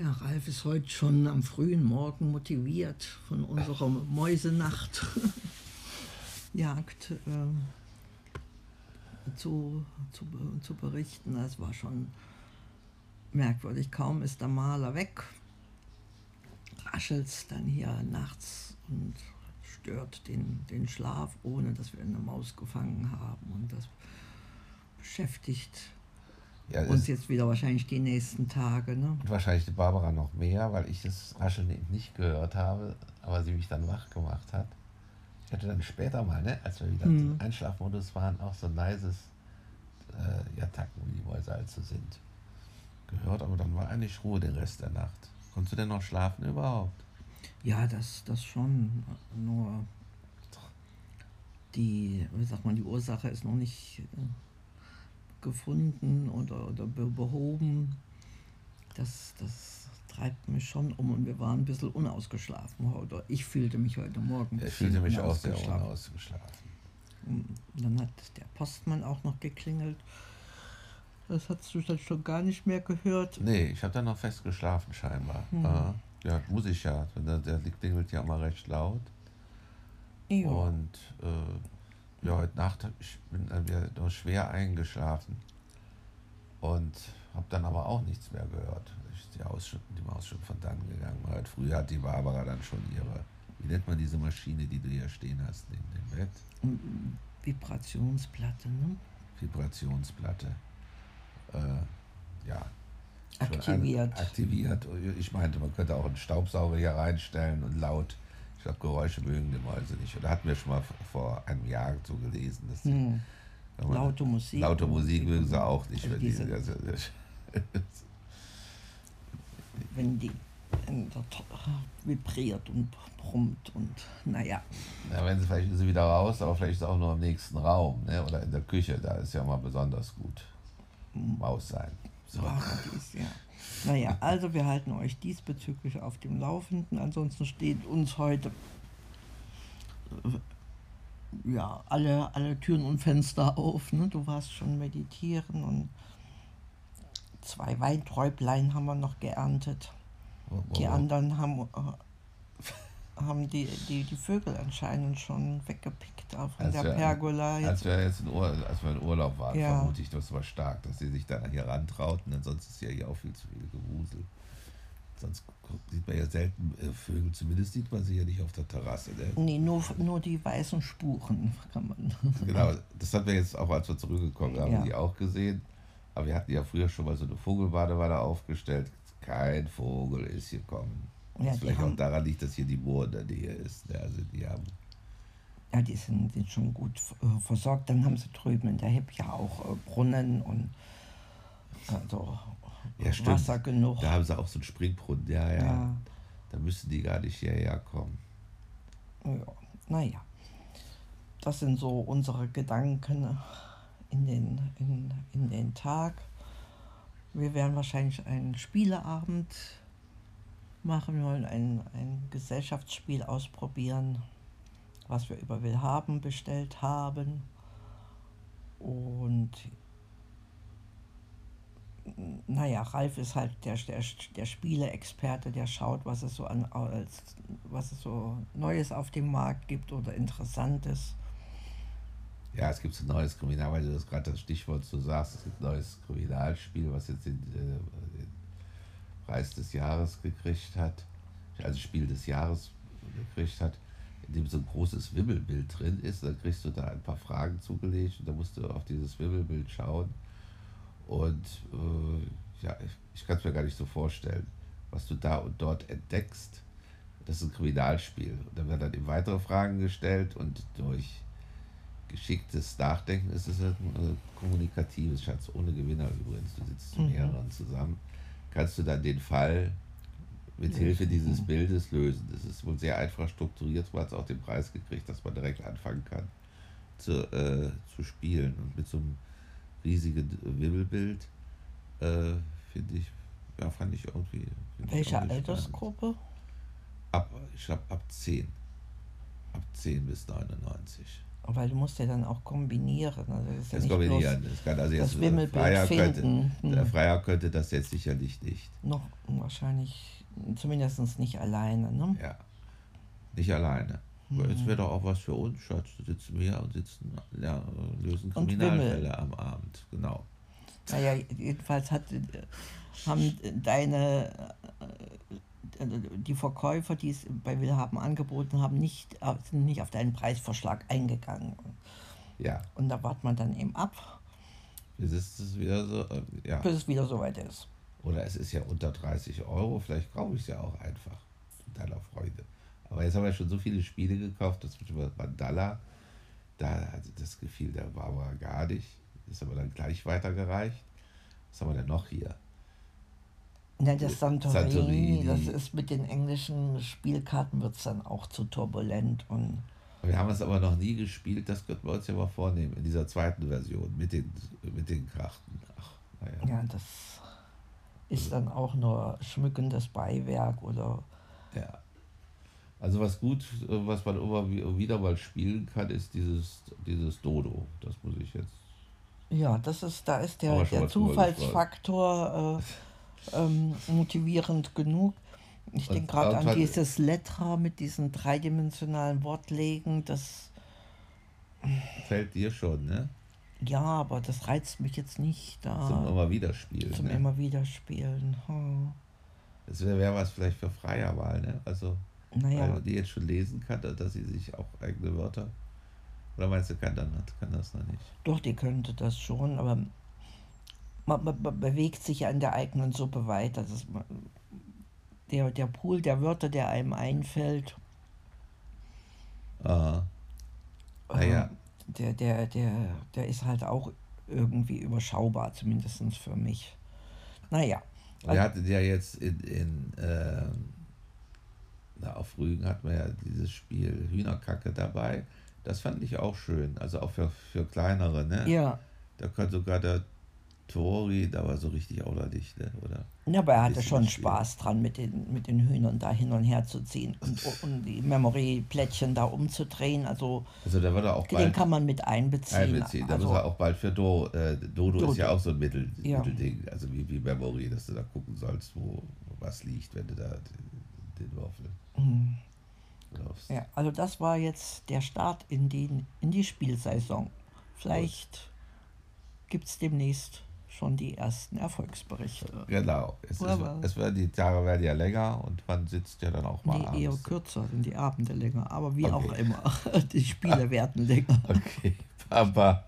Ja, Ralf ist heute schon am frühen Morgen motiviert von unserer Mäusenacht. Jagd äh, zu, zu, zu berichten. Das war schon merkwürdig. Kaum ist der Maler weg, raschelt es dann hier nachts und stört den, den Schlaf, ohne dass wir eine Maus gefangen haben. Und das beschäftigt ja, uns jetzt wieder wahrscheinlich die nächsten Tage. Ne? Und wahrscheinlich die Barbara noch mehr, weil ich das Rascheln eben nicht gehört habe, aber sie mich dann wach gemacht hat. Ich hatte dann später mal, ne, als wir wieder mhm. im Einschlafmodus waren, auch so ein leises äh, ja, Tacken, wie die Mäuse halt so sind, gehört, aber dann war eigentlich Ruhe den Rest der Nacht. Konntest du denn noch schlafen überhaupt? Ja, das, das schon. Nur die, wie sagt man, die Ursache ist noch nicht äh, gefunden oder, oder behoben. Das, das treibt mich schon um und wir waren ein bisschen unausgeschlafen heute. Ich fühlte mich heute Morgen. Ich fühlte mich auch sehr unausgeschlafen. Und dann hat der Postmann auch noch geklingelt. Das hast du dann schon gar nicht mehr gehört. Nee, ich habe dann noch fest geschlafen scheinbar. Hm. Äh, ja, muss ich ja. Der, der klingelt ja immer recht laut. Ja. Und äh, ja, heute Nacht ich bin dann wieder nur schwer eingeschlafen. Und habe dann aber auch nichts mehr gehört. Die, Maus, die Maus schon von dann gegangen. Heute früh hat die Barbara dann schon ihre, wie nennt man diese Maschine, die du hier stehen hast neben dem Bett? Vibrationsplatte, ne? Vibrationsplatte. Äh, ja. Aktiviert. Aktiviert. Ich meinte, man könnte auch einen Staubsauger hier reinstellen und laut. Ich glaube, Geräusche mögen die Mäuse nicht. Oder hatten wir schon mal vor einem Jahr so gelesen, dass hm. laute Musik. Laute Musik mögen sie auch nicht. Wenn, diese, die, also, wenn die vibriert und brummt und naja. Ja, wenn sie vielleicht ist sie wieder raus, aber vielleicht ist sie auch nur im nächsten Raum ne? oder in der Küche, da ist ja mal besonders gut. Maus sein. So. Paradies, ja. Naja, also wir halten euch diesbezüglich auf dem Laufenden. Ansonsten steht uns heute äh, ja, alle, alle Türen und Fenster auf. Ne? Du warst schon meditieren und zwei Weinträublein haben wir noch geerntet. Die anderen haben, äh, haben die, die, die Vögel anscheinend schon weggepickt von als der wir, Pergola. Als wir jetzt in, Ur, als wir in Urlaub waren, ja. vermute ich, das war stark, dass sie sich da hier rantrauten, denn sonst ist ja hier auch viel zu viel Gewusel. Sonst sieht man ja selten äh, Vögel, zumindest sieht man sie ja nicht auf der Terrasse. Ne? Nee, nur, nur die weißen Spuren kann man. Genau, das haben wir jetzt auch, als wir zurückgekommen haben, ja. die auch gesehen. Aber wir hatten ja früher schon mal so eine Vogelbadewanne aufgestellt. Kein Vogel ist gekommen. Ja, vielleicht auch daran liegt, dass hier die Moor in der Nähe ist. Ja, also die haben ja, die sind, sind schon gut äh, versorgt. Dann haben sie drüben in der Hip ja auch äh, Brunnen und also ja, Wasser genug. Da haben sie auch so einen Springbrunnen, ja, ja. ja. Da müssen die gar nicht hierher kommen. Ja, naja. Das sind so unsere Gedanken in den, in, in den Tag. Wir werden wahrscheinlich einen Spieleabend machen. Wir wollen ein, ein Gesellschaftsspiel ausprobieren was wir über Willhaben bestellt haben. Und naja, Ralf ist halt der, der, der Spieleexperte, der schaut, was es so an als, was es so Neues auf dem Markt gibt oder Interessantes. Ja, es gibt ein neues Kriminal, weil du das gerade das Stichwort so sagst, es gibt ein neues Kriminalspiel, was jetzt den, äh, Preis des Jahres gekriegt hat, also Spiel des Jahres gekriegt hat in dem so ein großes Wimmelbild drin ist. Dann kriegst du da ein paar Fragen zugelegt und dann musst du auf dieses Wimmelbild schauen. Und äh, ja, ich, ich kann es mir gar nicht so vorstellen, was du da und dort entdeckst. Das ist ein Kriminalspiel. Und dann werden dann eben weitere Fragen gestellt und durch geschicktes Nachdenken ist es ein kommunikatives Schatz, ohne Gewinner übrigens. Du sitzt zu mhm. mehreren zusammen. Kannst du dann den Fall mit Hilfe dieses Bildes lösen. Das ist wohl sehr einfach strukturiert, so hat es auch den Preis gekriegt, dass man direkt anfangen kann zu, äh, zu spielen. Und mit so einem riesigen Wibbelbild äh, finde ich, ja, fand ich irgendwie. Welche Altersgruppe? Ab, ich glaube ab 10. Ab 10 bis 99. Weil du musst ja dann auch kombinieren. Also das ist ja Das nicht kombinieren. bloß Das kann also das jetzt Wimmelbild Freier finden. könnte, der Hm. Freier könnte das jetzt sicherlich nicht. noch wahrscheinlich, zumindest nicht alleine. Ne? Ja. Nicht alleine. Hm. Jetzt wäre doch auch was für uns, Schatz. Sitzen wir hier und sitzen, ja, lösen Kriminalfälle am Abend. Genau. Naja, jedenfalls hat, haben deine, äh, die Verkäufer, die es bei Willhaben angeboten haben, nicht, sind nicht auf deinen Preisvorschlag eingegangen. Ja. Und da wartet man dann eben ab, ist es wieder so, äh, ja. bis es wieder soweit ist. Oder es ist ja unter 30 Euro, vielleicht kaufe ich es ja auch einfach. Mit deiner Freude. Aber jetzt haben wir schon so viele Spiele gekauft, das mit Mandala, da, also das gefiel der Barbara gar nicht. Das haben wir dann gleich weitergereicht. Was haben wir denn noch hier? Ja, das Santorini, Santorini. das ist mit den englischen Spielkarten wird es dann auch zu turbulent und Wir haben es aber noch nie gespielt, das könnten wir uns ja mal vornehmen, in dieser zweiten Version mit den, mit den Karten. Ach, naja. ja, das ist dann auch nur schmückendes Beiwerk oder Ja. Also was gut, was man immer wi- wieder mal spielen kann, ist dieses, dieses Dodo. Das muss ich jetzt. Ja, das ist, da ist der, der Zufallsfaktor äh, ähm, motivierend genug. Ich denke gerade an dieses Letra mit diesen dreidimensionalen Wortlegen. Das, Fällt dir schon, ne? ja, aber das reizt mich jetzt nicht Zum da immer wieder spielen. zum ne? immer wieder spielen. Hm. Das wäre wär was vielleicht für Freierwahl, ne? Also, weil Naja, man die jetzt schon lesen kann, dass sie sich auch eigene Wörter. Oder meinst du, kann, dann, kann das noch nicht? doch, die könnte das schon, aber man, man, man bewegt sich ja in der eigenen Suppe weiter. Das ist, der, der Pool der Wörter, der einem einfällt, Aha. Naja. Ähm, der, der, der, der ist halt auch irgendwie überschaubar, zumindest für mich. Naja, Wir hatten ja jetzt in, in ähm, na, auf Rügen hatten wir ja dieses Spiel Hühnerkacke dabei. Das fand ich auch schön. Also auch für, für kleinere, ne? ja. Da kann sogar der Tori, da war so richtig auch nicht, ne? Oder? ja, aber er hatte schon Spiel. Spaß dran, mit den, mit den Hühnern da hin und her zu ziehen und, und die Memory-Plättchen da umzudrehen. Also Also da wird er auch den bald kann man mit einbeziehen. einbeziehen. Da also, muss er auch bald für Do, äh, Dodo, Dodo. ist ja auch so ein Mittel, Ja. Mittelding, also wie, wie Memory, dass du da gucken sollst, wo was liegt, wenn du da den, den Würfel hm, wirfst. ja, also das war jetzt der Start in die, in die Spielsaison. Vielleicht gibt es demnächst schon die ersten Erfolgsberichte. Genau. Es, ist, es werden die Tage werden ja länger und man sitzt ja dann auch mal Nee, eher abends. kürzer sind die Abende länger, aber wie Okay. auch immer. Die Spiele werden länger. Okay, Papa.